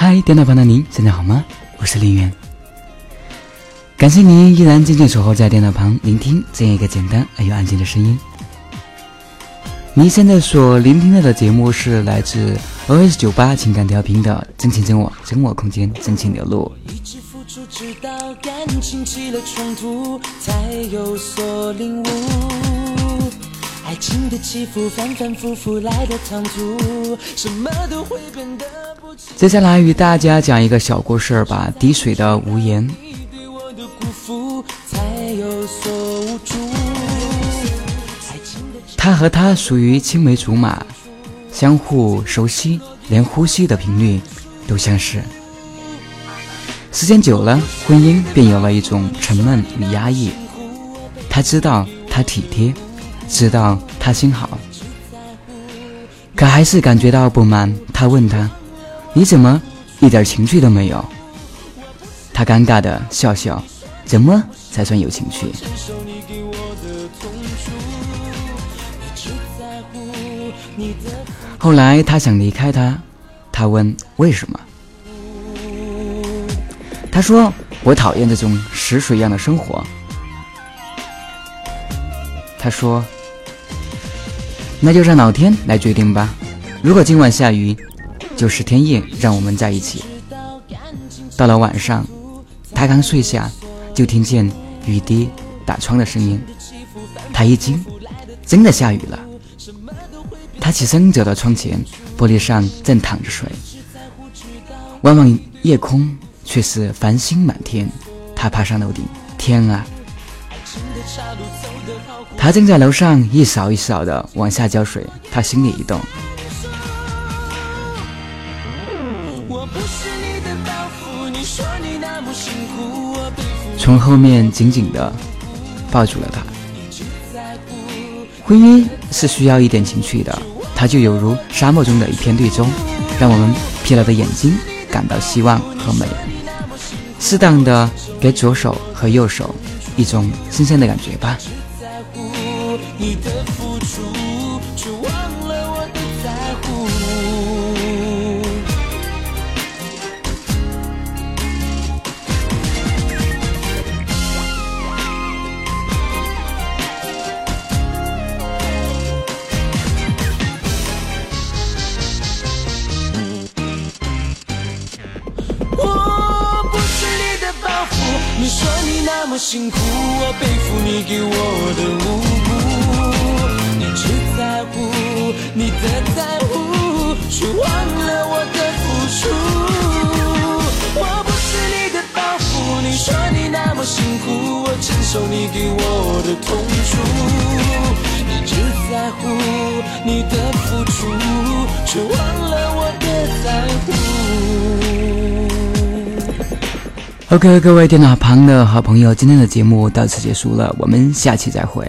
嗨，电脑旁的您，现在好吗？我是林远，感谢您依然静静守候在电脑旁，聆听这样一个简单而又安静的声音。您现在所聆听到的节目是来自 OS 九八情感调频的真情真我真我空间真情流露。爱情的起伏反反复复来的唐突，什么都会变得接下来与大家讲一个小故事吧。滴水的无言。他和她属于青梅竹马，相互熟悉，连呼吸的频率都相似。时间久了，婚姻便有了一种沉闷与压抑。他知道，他体贴。知道他心好，可还是感觉到不满。他问他：“你怎么一点情趣都没有？”他尴尬的笑笑：“怎么才算有情趣？”后来他想离开他，他问：“为什么？”他说：“我讨厌这种死水一样的生活。”他说。那就让老天来决定吧。如果今晚下雨，就是天意，让我们在一起。到了晚上，他刚睡下，就听见雨滴打窗的声音。他一惊，真的下雨了。他起身走到窗前，玻璃上正淌着水。望望夜空，却是繁星满天。他爬上楼顶，天啊！他正在楼上一扫一扫的往下浇水，他心里一动。从后面紧紧的抱住了他。婚姻是需要一点情趣的，它就有如沙漠中的一片绿洲，让我们疲劳的眼睛感到希望和美。适当的给左手和右手一种新鲜的感觉吧。你的付出，却忘了你说你那么辛苦，我背负你给我的无辜。你只在乎你的在乎，却忘了我的付出。我不是你的包袱，你说你那么辛苦，我承受你给我的痛楚。你只在乎你的付出，却忘了 OK，各位电脑旁的好朋友，今天的节目到此结束了，我们下期再会。